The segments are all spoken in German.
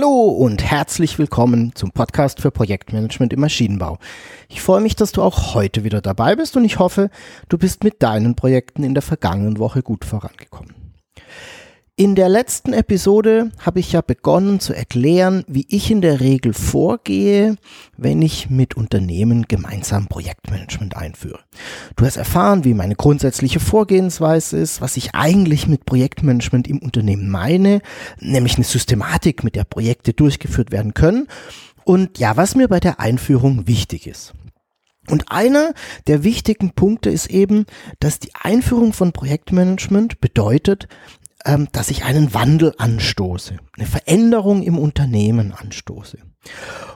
Hallo und herzlich willkommen zum Podcast für Projektmanagement im Maschinenbau. Ich freue mich, dass du auch heute wieder dabei bist und ich hoffe, du bist mit deinen Projekten in der vergangenen Woche gut vorangekommen. In der letzten Episode habe ich ja begonnen zu erklären, wie ich in der Regel vorgehe, wenn ich mit Unternehmen gemeinsam Projektmanagement einführe. Du hast erfahren, wie meine grundsätzliche Vorgehensweise ist, was ich eigentlich mit Projektmanagement im Unternehmen meine, nämlich eine Systematik, mit der Projekte durchgeführt werden können und ja, was mir bei der Einführung wichtig ist. Und einer der wichtigen Punkte ist eben, dass die Einführung von Projektmanagement bedeutet, ähm, dass ich einen Wandel anstoße, eine Veränderung im Unternehmen anstoße.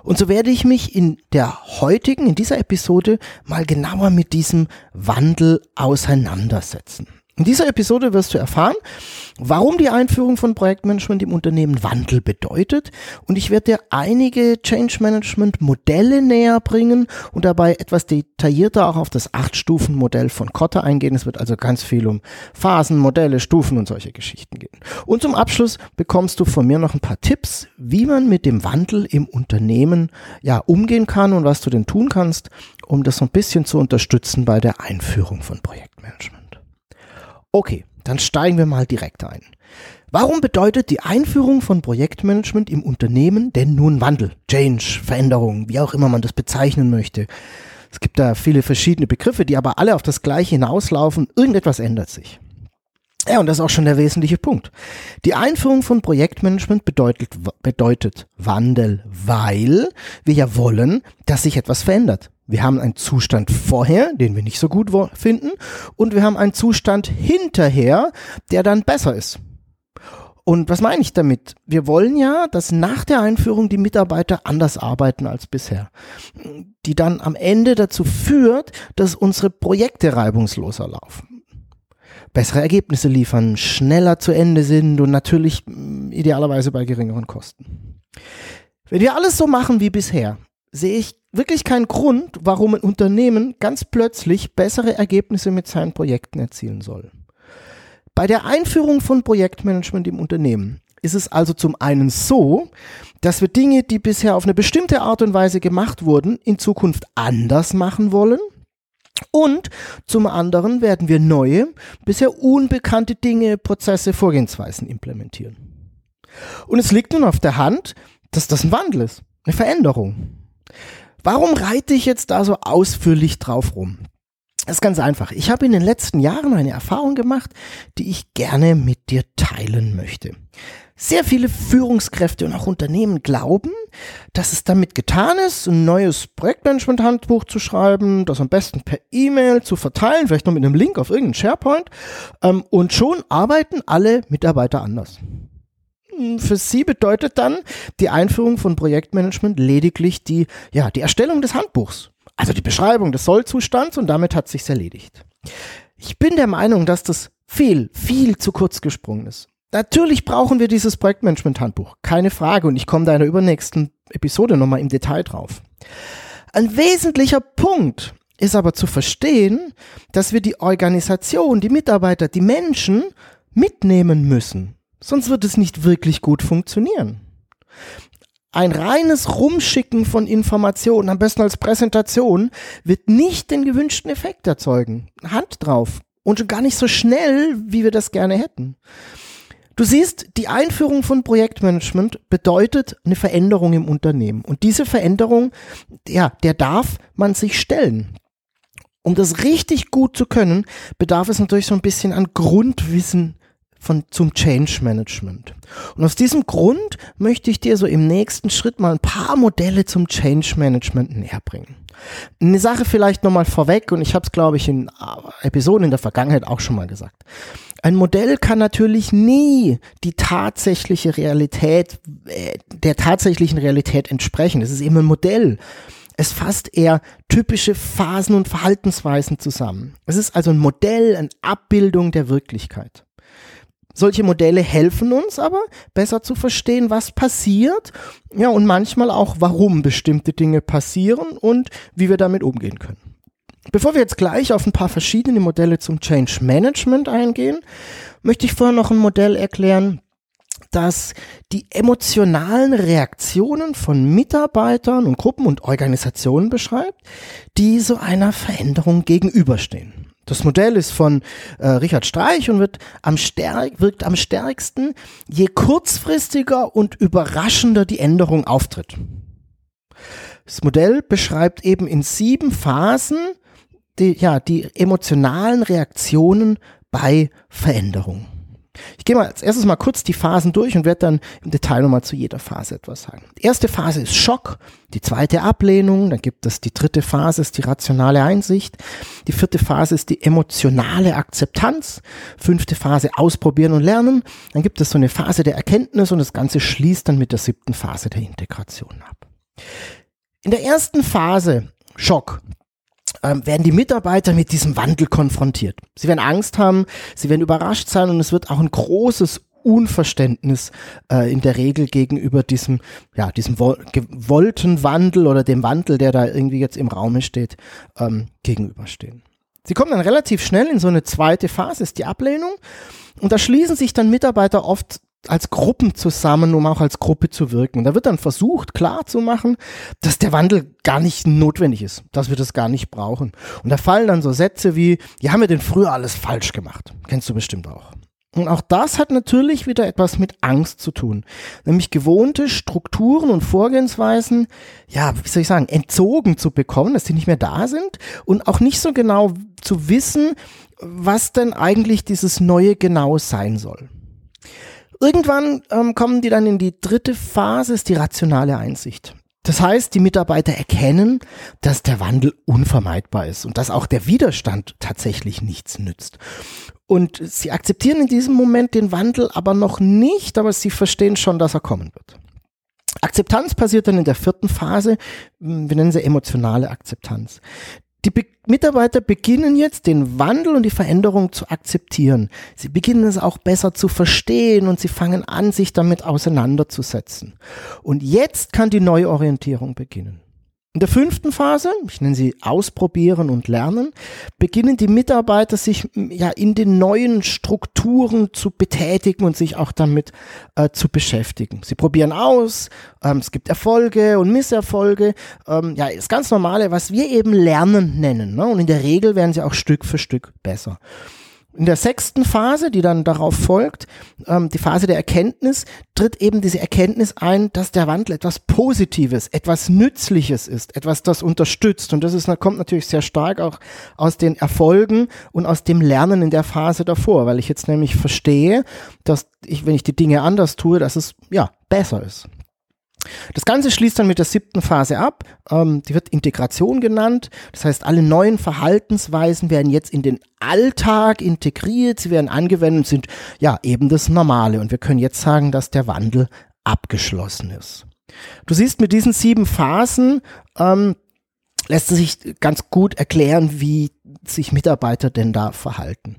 Und so werde ich mich in der heutigen, in dieser Episode mal genauer mit diesem Wandel auseinandersetzen. In dieser Episode wirst du erfahren, warum die Einführung von Projektmanagement im Unternehmen Wandel bedeutet und ich werde dir einige Change Management Modelle näher bringen und dabei etwas detaillierter auch auf das Acht-Stufen-Modell von Kotter eingehen. Es wird also ganz viel um Phasen, Modelle, Stufen und solche Geschichten gehen. Und zum Abschluss bekommst du von mir noch ein paar Tipps, wie man mit dem Wandel im Unternehmen ja umgehen kann und was du denn tun kannst, um das so ein bisschen zu unterstützen bei der Einführung von Projektmanagement. Okay, dann steigen wir mal direkt ein. Warum bedeutet die Einführung von Projektmanagement im Unternehmen denn nun Wandel, Change, Veränderung, wie auch immer man das bezeichnen möchte? Es gibt da viele verschiedene Begriffe, die aber alle auf das Gleiche hinauslaufen. Irgendetwas ändert sich. Ja, und das ist auch schon der wesentliche Punkt. Die Einführung von Projektmanagement bedeutet, bedeutet Wandel, weil wir ja wollen, dass sich etwas verändert. Wir haben einen Zustand vorher, den wir nicht so gut finden, und wir haben einen Zustand hinterher, der dann besser ist. Und was meine ich damit? Wir wollen ja, dass nach der Einführung die Mitarbeiter anders arbeiten als bisher. Die dann am Ende dazu führt, dass unsere Projekte reibungsloser laufen. Bessere Ergebnisse liefern, schneller zu Ende sind und natürlich mm, idealerweise bei geringeren Kosten. Wenn wir alles so machen wie bisher, sehe ich wirklich keinen Grund, warum ein Unternehmen ganz plötzlich bessere Ergebnisse mit seinen Projekten erzielen soll. Bei der Einführung von Projektmanagement im Unternehmen ist es also zum einen so, dass wir Dinge, die bisher auf eine bestimmte Art und Weise gemacht wurden, in Zukunft anders machen wollen. Und zum anderen werden wir neue, bisher unbekannte Dinge, Prozesse, Vorgehensweisen implementieren. Und es liegt nun auf der Hand, dass das ein Wandel ist, eine Veränderung. Warum reite ich jetzt da so ausführlich drauf rum? Das ist ganz einfach. Ich habe in den letzten Jahren eine Erfahrung gemacht, die ich gerne mit dir teilen möchte. Sehr viele Führungskräfte und auch Unternehmen glauben, dass es damit getan ist, ein neues Projektmanagement-Handbuch zu schreiben, das am besten per E-Mail zu verteilen, vielleicht noch mit einem Link auf irgendeinen SharePoint, ähm, und schon arbeiten alle Mitarbeiter anders für Sie bedeutet dann die Einführung von Projektmanagement lediglich die, ja, die Erstellung des Handbuchs. Also die Beschreibung des Sollzustands und damit hat sich's erledigt. Ich bin der Meinung, dass das viel, viel zu kurz gesprungen ist. Natürlich brauchen wir dieses Projektmanagement-Handbuch, keine Frage, und ich komme da in der übernächsten Episode nochmal im Detail drauf. Ein wesentlicher Punkt ist aber zu verstehen, dass wir die Organisation, die Mitarbeiter, die Menschen mitnehmen müssen. Sonst wird es nicht wirklich gut funktionieren. Ein reines Rumschicken von Informationen, am besten als Präsentation, wird nicht den gewünschten Effekt erzeugen. Hand drauf. Und schon gar nicht so schnell, wie wir das gerne hätten. Du siehst, die Einführung von Projektmanagement bedeutet eine Veränderung im Unternehmen. Und diese Veränderung, ja, der darf man sich stellen. Um das richtig gut zu können, bedarf es natürlich so ein bisschen an Grundwissen von, zum Change Management. Und aus diesem Grund möchte ich dir so im nächsten Schritt mal ein paar Modelle zum Change Management näher bringen. Eine Sache vielleicht nochmal vorweg, und ich habe es, glaube ich, in äh, Episoden in der Vergangenheit auch schon mal gesagt. Ein Modell kann natürlich nie die tatsächliche Realität, äh, der tatsächlichen Realität entsprechen. Es ist eben ein Modell. Es fasst eher typische Phasen und Verhaltensweisen zusammen. Es ist also ein Modell, eine Abbildung der Wirklichkeit. Solche Modelle helfen uns aber, besser zu verstehen, was passiert, ja, und manchmal auch, warum bestimmte Dinge passieren und wie wir damit umgehen können. Bevor wir jetzt gleich auf ein paar verschiedene Modelle zum Change Management eingehen, möchte ich vorher noch ein Modell erklären, das die emotionalen Reaktionen von Mitarbeitern und Gruppen und Organisationen beschreibt, die so einer Veränderung gegenüberstehen. Das Modell ist von äh, Richard Streich und wird am stärk, wirkt am stärksten, je kurzfristiger und überraschender die Änderung auftritt. Das Modell beschreibt eben in sieben Phasen die, ja, die emotionalen Reaktionen bei Veränderungen. Ich gehe mal als erstes mal kurz die Phasen durch und werde dann im Detail nochmal zu jeder Phase etwas sagen. Die erste Phase ist Schock, die zweite Ablehnung, dann gibt es die dritte Phase, ist die rationale Einsicht, die vierte Phase ist die emotionale Akzeptanz, fünfte Phase Ausprobieren und Lernen, dann gibt es so eine Phase der Erkenntnis und das Ganze schließt dann mit der siebten Phase der Integration ab. In der ersten Phase Schock, ähm, werden die Mitarbeiter mit diesem Wandel konfrontiert. Sie werden Angst haben, sie werden überrascht sein und es wird auch ein großes Unverständnis äh, in der Regel gegenüber diesem, ja, diesem gewollten Wandel oder dem Wandel, der da irgendwie jetzt im Raume steht, ähm, gegenüberstehen. Sie kommen dann relativ schnell in so eine zweite Phase, ist die Ablehnung. Und da schließen sich dann Mitarbeiter oft als Gruppen zusammen, um auch als Gruppe zu wirken. Und da wird dann versucht, klar zu machen, dass der Wandel gar nicht notwendig ist, dass wir das gar nicht brauchen. Und da fallen dann so Sätze wie, ja, haben wir denn früher alles falsch gemacht? Kennst du bestimmt auch. Und auch das hat natürlich wieder etwas mit Angst zu tun. Nämlich gewohnte Strukturen und Vorgehensweisen, ja, wie soll ich sagen, entzogen zu bekommen, dass die nicht mehr da sind und auch nicht so genau zu wissen, was denn eigentlich dieses Neue genau sein soll. Irgendwann ähm, kommen die dann in die dritte Phase, ist die rationale Einsicht. Das heißt, die Mitarbeiter erkennen, dass der Wandel unvermeidbar ist und dass auch der Widerstand tatsächlich nichts nützt. Und sie akzeptieren in diesem Moment den Wandel aber noch nicht, aber sie verstehen schon, dass er kommen wird. Akzeptanz passiert dann in der vierten Phase, wir nennen sie emotionale Akzeptanz. Die Be Mitarbeiter beginnen jetzt den Wandel und die Veränderung zu akzeptieren. Sie beginnen es auch besser zu verstehen und sie fangen an, sich damit auseinanderzusetzen. Und jetzt kann die Neuorientierung beginnen. In der fünften Phase, ich nenne sie Ausprobieren und Lernen, beginnen die Mitarbeiter sich ja in den neuen Strukturen zu betätigen und sich auch damit äh, zu beschäftigen. Sie probieren aus, ähm, es gibt Erfolge und Misserfolge, ähm, ja, das ganz normale, was wir eben Lernen nennen. Ne? Und in der Regel werden sie auch Stück für Stück besser. In der sechsten Phase, die dann darauf folgt, ähm, die Phase der Erkenntnis, tritt eben diese Erkenntnis ein, dass der Wandel etwas Positives, etwas Nützliches ist, etwas, das unterstützt. Und das ist, kommt natürlich sehr stark auch aus den Erfolgen und aus dem Lernen in der Phase davor, weil ich jetzt nämlich verstehe, dass ich, wenn ich die Dinge anders tue, dass es ja besser ist. Das Ganze schließt dann mit der siebten Phase ab. Ähm, die wird Integration genannt. Das heißt, alle neuen Verhaltensweisen werden jetzt in den Alltag integriert. Sie werden angewendet und sind ja eben das Normale. Und wir können jetzt sagen, dass der Wandel abgeschlossen ist. Du siehst mit diesen sieben Phasen ähm, lässt sich ganz gut erklären, wie sich Mitarbeiter denn da verhalten.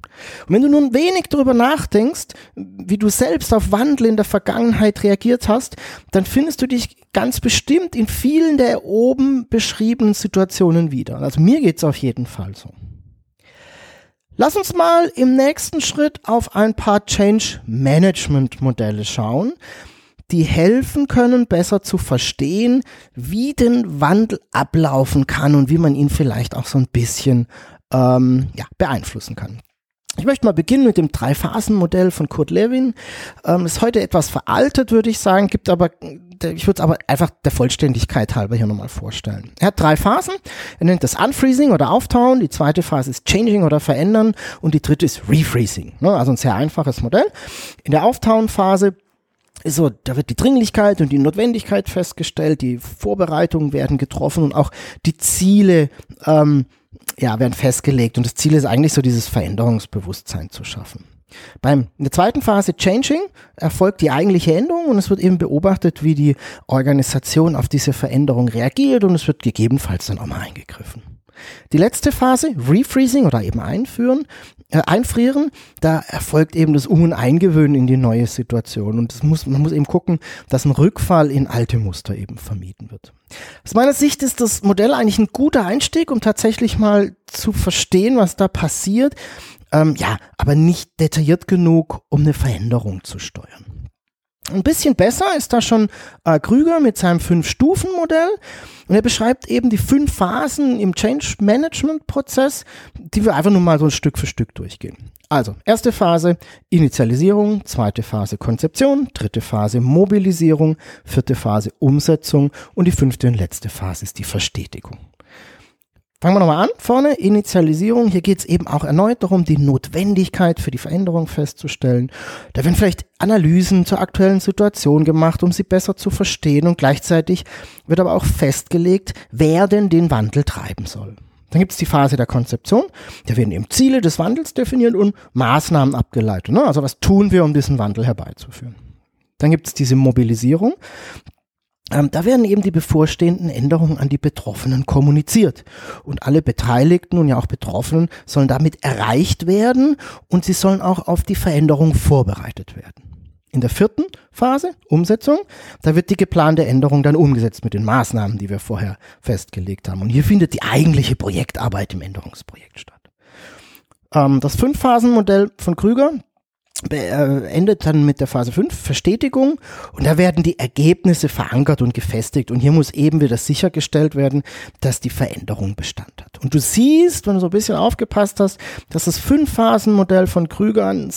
Und wenn du nun wenig darüber nachdenkst, wie du selbst auf Wandel in der Vergangenheit reagiert hast, dann findest du dich ganz bestimmt in vielen der oben beschriebenen Situationen wieder. Also mir geht's auf jeden Fall so. Lass uns mal im nächsten Schritt auf ein paar Change Management Modelle schauen, die helfen können, besser zu verstehen, wie den Wandel ablaufen kann und wie man ihn vielleicht auch so ein bisschen ähm, ja, beeinflussen kann. Ich möchte mal beginnen mit dem Drei-Phasen-Modell von Kurt Lewin. Ähm, ist heute etwas veraltet, würde ich sagen, gibt aber, ich würde es aber einfach der Vollständigkeit halber hier nochmal vorstellen. Er hat drei Phasen. Er nennt das Unfreezing oder Auftauen. Die zweite Phase ist Changing oder Verändern. Und die dritte ist Refreezing. Ne? Also ein sehr einfaches Modell. In der Auftauen-Phase so, da wird die Dringlichkeit und die Notwendigkeit festgestellt, die Vorbereitungen werden getroffen und auch die Ziele ähm, ja, werden festgelegt. Und das Ziel ist eigentlich so dieses Veränderungsbewusstsein zu schaffen. Beim, in der zweiten Phase Changing erfolgt die eigentliche Änderung und es wird eben beobachtet, wie die Organisation auf diese Veränderung reagiert und es wird gegebenenfalls dann auch mal eingegriffen. Die letzte Phase, Refreezing oder eben einführen, äh, einfrieren, da erfolgt eben das Um- und Eingewöhnen in die neue Situation. Und das muss, man muss eben gucken, dass ein Rückfall in alte Muster eben vermieden wird. Aus meiner Sicht ist das Modell eigentlich ein guter Einstieg, um tatsächlich mal zu verstehen, was da passiert. Ähm, ja, aber nicht detailliert genug, um eine Veränderung zu steuern. Ein bisschen besser ist da schon äh, Krüger mit seinem Fünf-Stufen-Modell. Und er beschreibt eben die fünf Phasen im Change-Management-Prozess, die wir einfach nur mal so Stück für Stück durchgehen. Also, erste Phase Initialisierung, zweite Phase Konzeption, dritte Phase Mobilisierung, vierte Phase Umsetzung und die fünfte und letzte Phase ist die Verstetigung. Fangen wir nochmal an. Vorne, Initialisierung. Hier geht es eben auch erneut darum, die Notwendigkeit für die Veränderung festzustellen. Da werden vielleicht Analysen zur aktuellen Situation gemacht, um sie besser zu verstehen. Und gleichzeitig wird aber auch festgelegt, wer denn den Wandel treiben soll. Dann gibt es die Phase der Konzeption. Da werden eben Ziele des Wandels definiert und Maßnahmen abgeleitet. Ne? Also was tun wir, um diesen Wandel herbeizuführen. Dann gibt es diese Mobilisierung. Ähm, da werden eben die bevorstehenden Änderungen an die Betroffenen kommuniziert. Und alle Beteiligten und ja auch Betroffenen sollen damit erreicht werden und sie sollen auch auf die Veränderung vorbereitet werden. In der vierten Phase, Umsetzung, da wird die geplante Änderung dann umgesetzt mit den Maßnahmen, die wir vorher festgelegt haben. Und hier findet die eigentliche Projektarbeit im Änderungsprojekt statt. Ähm, das Fünf-Phasen-Modell von Krüger, endet dann mit der Phase 5, Verstetigung. Und da werden die Ergebnisse verankert und gefestigt. Und hier muss eben wieder sichergestellt werden, dass die Veränderung Bestand hat. Und du siehst, wenn du so ein bisschen aufgepasst hast, dass das Fünf-Phasen-Modell von Krüger ein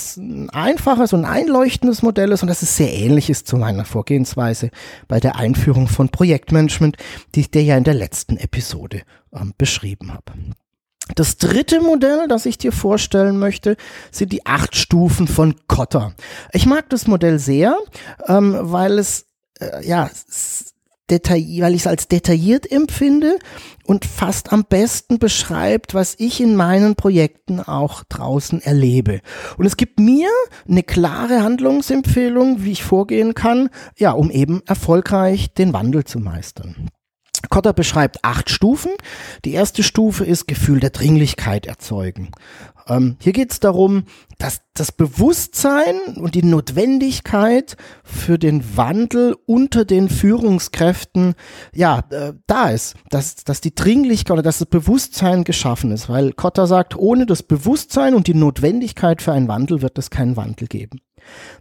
einfaches und einleuchtendes Modell ist und dass es sehr ähnlich ist zu meiner Vorgehensweise bei der Einführung von Projektmanagement, die ich dir ja in der letzten Episode ähm, beschrieben habe. Das dritte Modell, das ich dir vorstellen möchte, sind die acht Stufen von Kotter. Ich mag das Modell sehr, ähm, weil es äh, ja detail, weil ich es als detailliert empfinde und fast am besten beschreibt, was ich in meinen Projekten auch draußen erlebe. Und es gibt mir eine klare Handlungsempfehlung, wie ich vorgehen kann, ja, um eben erfolgreich den Wandel zu meistern. Kotter beschreibt acht Stufen. Die erste Stufe ist Gefühl der Dringlichkeit erzeugen. Ähm, hier geht es darum, dass das Bewusstsein und die Notwendigkeit für den Wandel unter den Führungskräften ja äh, da ist, dass, dass die Dringlichkeit oder dass das Bewusstsein geschaffen ist, weil Kotter sagt, ohne das Bewusstsein und die Notwendigkeit für einen Wandel wird es keinen Wandel geben.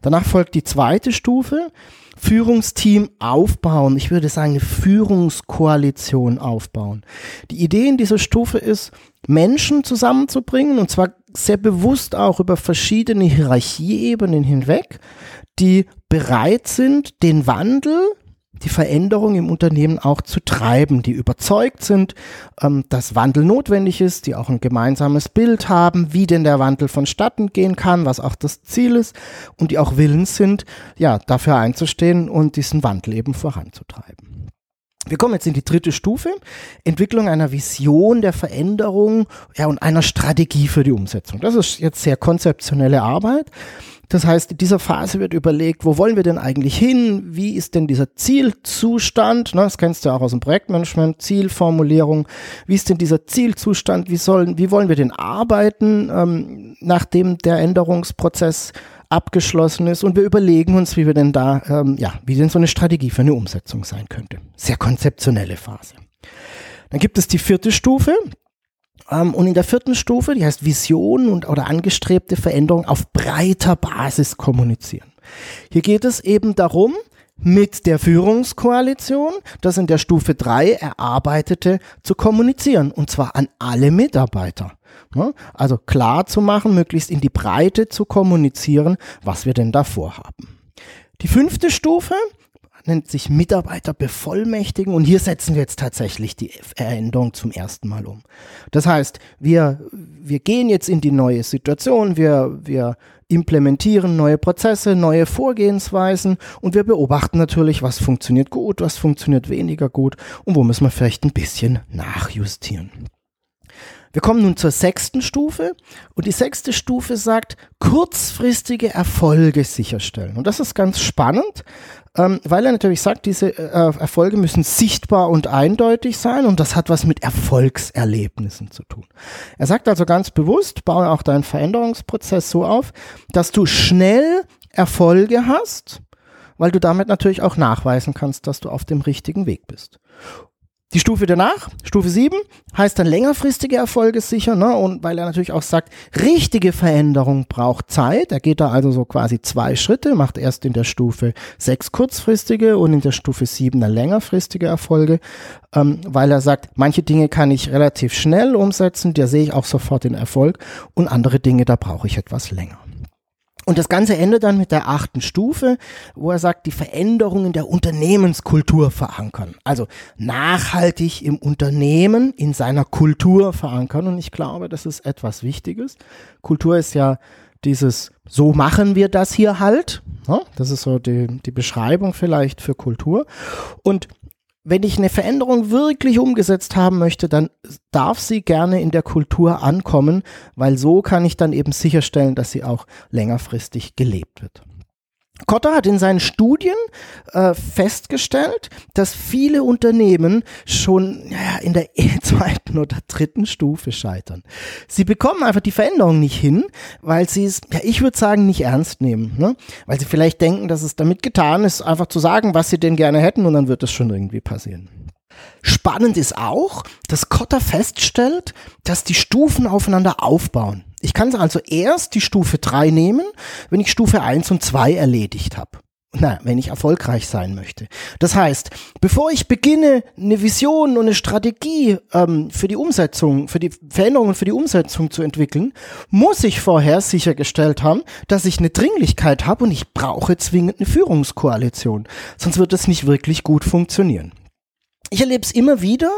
Danach folgt die zweite Stufe, Führungsteam aufbauen. Ich würde sagen, eine Führungskoalition aufbauen. Die Idee in dieser Stufe ist, Menschen zusammenzubringen und zwar sehr bewusst auch über verschiedene Hierarchieebenen hinweg, die bereit sind, den Wandel die Veränderung im Unternehmen auch zu treiben, die überzeugt sind, ähm, dass Wandel notwendig ist, die auch ein gemeinsames Bild haben, wie denn der Wandel vonstatten gehen kann, was auch das Ziel ist und die auch willens sind, ja, dafür einzustehen und diesen Wandel eben voranzutreiben. Wir kommen jetzt in die dritte Stufe, Entwicklung einer Vision der Veränderung ja, und einer Strategie für die Umsetzung. Das ist jetzt sehr konzeptionelle Arbeit. Das heißt, in dieser Phase wird überlegt, wo wollen wir denn eigentlich hin? Wie ist denn dieser Zielzustand? Das kennst du auch aus dem Projektmanagement, Zielformulierung. Wie ist denn dieser Zielzustand? Wie sollen, wie wollen wir denn arbeiten, ähm, nachdem der Änderungsprozess abgeschlossen ist? Und wir überlegen uns, wie wir denn da, ähm, ja, wie denn so eine Strategie für eine Umsetzung sein könnte. Sehr konzeptionelle Phase. Dann gibt es die vierte Stufe, ähm, und in der vierten Stufe, die heißt Vision und oder angestrebte Veränderung auf breiter Basis kommunizieren. Hier geht es eben darum, mit der Führungskoalition, das in der Stufe 3 erarbeitete, zu kommunizieren. Und zwar an alle Mitarbeiter. Also klar zu machen, möglichst in die Breite zu kommunizieren, was wir denn da vorhaben. Die fünfte Stufe nennt sich Mitarbeiter bevollmächtigen und hier setzen wir jetzt tatsächlich die Veränderung zum ersten Mal um. Das heißt, wir, wir gehen jetzt in die neue Situation, wir, wir implementieren neue Prozesse, neue Vorgehensweisen und wir beobachten natürlich, was funktioniert gut, was funktioniert weniger gut und wo müssen wir vielleicht ein bisschen nachjustieren. Wir kommen nun zur sechsten Stufe und die sechste Stufe sagt, kurzfristige Erfolge sicherstellen. Und das ist ganz spannend, ähm, weil er natürlich sagt, diese äh, Erfolge müssen sichtbar und eindeutig sein und das hat was mit Erfolgserlebnissen zu tun. Er sagt also ganz bewusst, baue auch deinen Veränderungsprozess so auf, dass du schnell Erfolge hast, weil du damit natürlich auch nachweisen kannst, dass du auf dem richtigen Weg bist. Die Stufe danach, Stufe 7, heißt dann längerfristige Erfolge sicher, ne? Und weil er natürlich auch sagt, richtige Veränderung braucht Zeit. Er geht da also so quasi zwei Schritte, macht erst in der Stufe 6 kurzfristige und in der Stufe 7 dann längerfristige Erfolge, ähm, weil er sagt, manche Dinge kann ich relativ schnell umsetzen, da sehe ich auch sofort den Erfolg und andere Dinge, da brauche ich etwas länger. Und das Ganze endet dann mit der achten Stufe, wo er sagt, die Veränderungen der Unternehmenskultur verankern. Also nachhaltig im Unternehmen, in seiner Kultur verankern. Und ich glaube, das ist etwas Wichtiges. Kultur ist ja dieses, so machen wir das hier halt. Das ist so die, die Beschreibung vielleicht für Kultur. Und wenn ich eine Veränderung wirklich umgesetzt haben möchte, dann darf sie gerne in der Kultur ankommen, weil so kann ich dann eben sicherstellen, dass sie auch längerfristig gelebt wird. Kotter hat in seinen Studien äh, festgestellt, dass viele Unternehmen schon ja, in der zweiten oder dritten Stufe scheitern. Sie bekommen einfach die Veränderung nicht hin, weil sie es, ja, ich würde sagen, nicht ernst nehmen. Ne? Weil sie vielleicht denken, dass es damit getan ist, einfach zu sagen, was sie denn gerne hätten und dann wird es schon irgendwie passieren. Spannend ist auch, dass Kotter feststellt, dass die Stufen aufeinander aufbauen. Ich kann also erst die Stufe 3 nehmen, wenn ich Stufe 1 und 2 erledigt habe. Na, wenn ich erfolgreich sein möchte. Das heißt, bevor ich beginne, eine Vision und eine Strategie ähm, für die Umsetzung, für die Veränderungen für die Umsetzung zu entwickeln, muss ich vorher sichergestellt haben, dass ich eine Dringlichkeit habe und ich brauche zwingend eine Führungskoalition. Sonst wird es nicht wirklich gut funktionieren ich erlebe es immer wieder,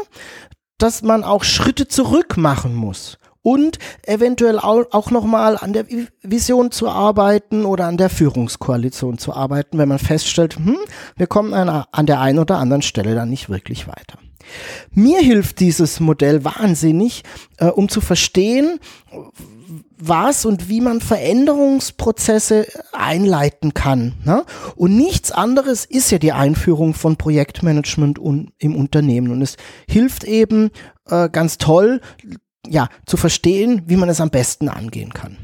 dass man auch Schritte zurück machen muss und eventuell auch nochmal an der Vision zu arbeiten oder an der Führungskoalition zu arbeiten, wenn man feststellt, hm, wir kommen an der einen oder anderen Stelle dann nicht wirklich weiter. Mir hilft dieses Modell wahnsinnig, äh, um zu verstehen, was und wie man Veränderungsprozesse einleiten kann. Ne? Und nichts anderes ist ja die Einführung von Projektmanagement im Unternehmen. Und es hilft eben äh, ganz toll, ja, zu verstehen, wie man es am besten angehen kann.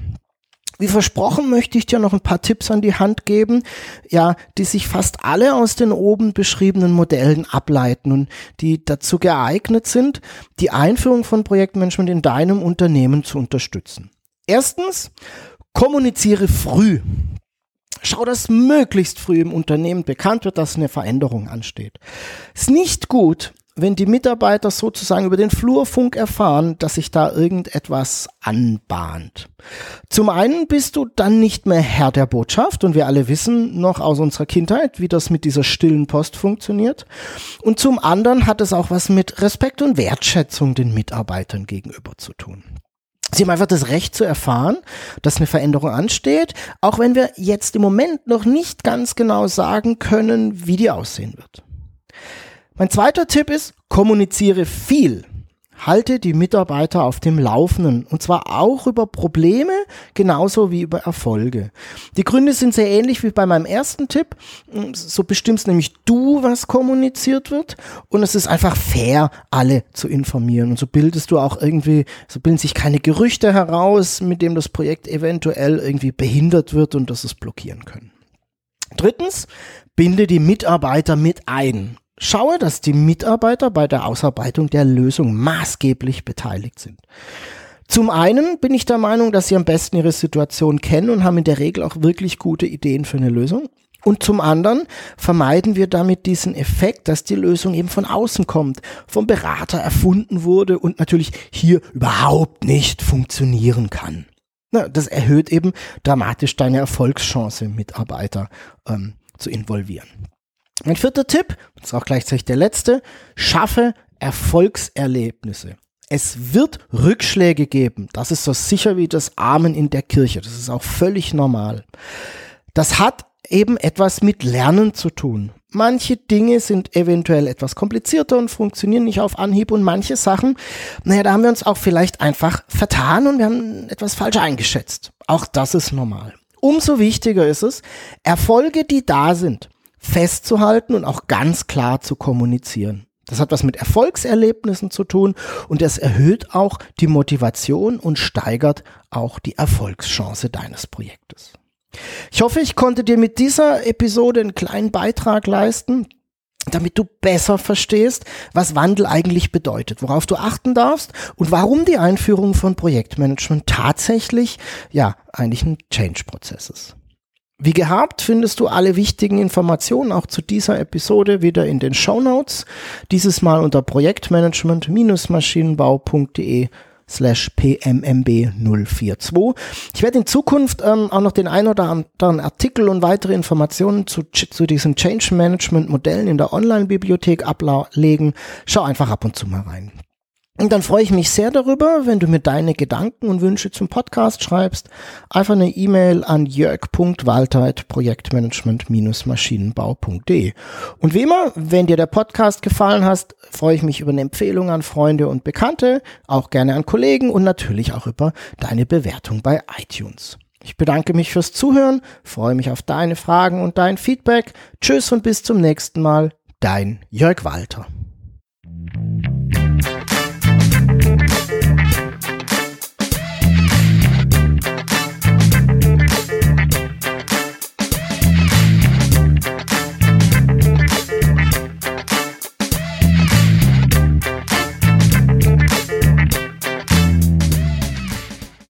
Wie versprochen möchte ich dir noch ein paar Tipps an die Hand geben, ja, die sich fast alle aus den oben beschriebenen Modellen ableiten und die dazu geeignet sind, die Einführung von Projektmanagement in deinem Unternehmen zu unterstützen. Erstens, kommuniziere früh. Schau, dass möglichst früh im Unternehmen bekannt wird, dass eine Veränderung ansteht. Ist nicht gut, wenn die Mitarbeiter sozusagen über den Flurfunk erfahren, dass sich da irgendetwas anbahnt. Zum einen bist du dann nicht mehr Herr der Botschaft und wir alle wissen noch aus unserer Kindheit, wie das mit dieser stillen Post funktioniert. Und zum anderen hat es auch was mit Respekt und Wertschätzung den Mitarbeitern gegenüber zu tun. Sie haben einfach das Recht zu erfahren, dass eine Veränderung ansteht, auch wenn wir jetzt im Moment noch nicht ganz genau sagen können, wie die aussehen wird. Mein zweiter Tipp ist, kommuniziere viel halte die Mitarbeiter auf dem Laufenden und zwar auch über Probleme genauso wie über Erfolge. Die Gründe sind sehr ähnlich wie bei meinem ersten Tipp. So bestimmst nämlich du, was kommuniziert wird und es ist einfach fair, alle zu informieren und so bildest du auch irgendwie, so bilden sich keine Gerüchte heraus, mit dem das Projekt eventuell irgendwie behindert wird und das es blockieren können. Drittens, binde die Mitarbeiter mit ein schaue, dass die Mitarbeiter bei der Ausarbeitung der Lösung maßgeblich beteiligt sind. Zum einen bin ich der Meinung, dass sie am besten ihre Situation kennen und haben in der Regel auch wirklich gute Ideen für eine Lösung. Und zum anderen vermeiden wir damit diesen Effekt, dass die Lösung eben von außen kommt, vom Berater erfunden wurde und natürlich hier überhaupt nicht funktionieren kann. das erhöht eben dramatisch deine Erfolgschance, Mitarbeiter ähm, zu involvieren. Mein vierter Tipp, das ist auch gleichzeitig der letzte, schaffe Erfolgserlebnisse. Es wird Rückschläge geben. Das ist so sicher wie das Amen in der Kirche. Das ist auch völlig normal. Das hat eben etwas mit Lernen zu tun. Manche Dinge sind eventuell etwas komplizierter und funktionieren nicht auf Anhieb und manche Sachen, naja, da haben wir uns auch vielleicht einfach vertan und wir haben etwas falsch eingeschätzt. Auch das ist normal. Umso wichtiger ist es, Erfolge, die da sind, festzuhalten und auch ganz klar zu kommunizieren. Das hat was mit Erfolgserlebnissen zu tun und es erhöht auch die Motivation und steigert auch die Erfolgschance deines Projektes. Ich hoffe, ich konnte dir mit dieser Episode einen kleinen Beitrag leisten, damit du besser verstehst, was Wandel eigentlich bedeutet, worauf du achten darfst und warum die Einführung von Projektmanagement tatsächlich, ja, eigentlich ein Change-Prozess ist. Wie gehabt findest du alle wichtigen Informationen auch zu dieser Episode wieder in den Show Notes. Dieses Mal unter projektmanagement-maschinenbau.de slash pmmb042. Ich werde in Zukunft ähm, auch noch den ein oder anderen Artikel und weitere Informationen zu, zu diesen Change Management Modellen in der Online-Bibliothek ablegen. Schau einfach ab und zu mal rein. Und dann freue ich mich sehr darüber, wenn du mir deine Gedanken und Wünsche zum Podcast schreibst. Einfach eine E-Mail an jörg.waltheit.projektmanagement-maschinenbau.de. Und wie immer, wenn dir der Podcast gefallen hat, freue ich mich über eine Empfehlung an Freunde und Bekannte, auch gerne an Kollegen und natürlich auch über deine Bewertung bei iTunes. Ich bedanke mich fürs Zuhören, freue mich auf deine Fragen und dein Feedback. Tschüss und bis zum nächsten Mal. Dein Jörg Walter.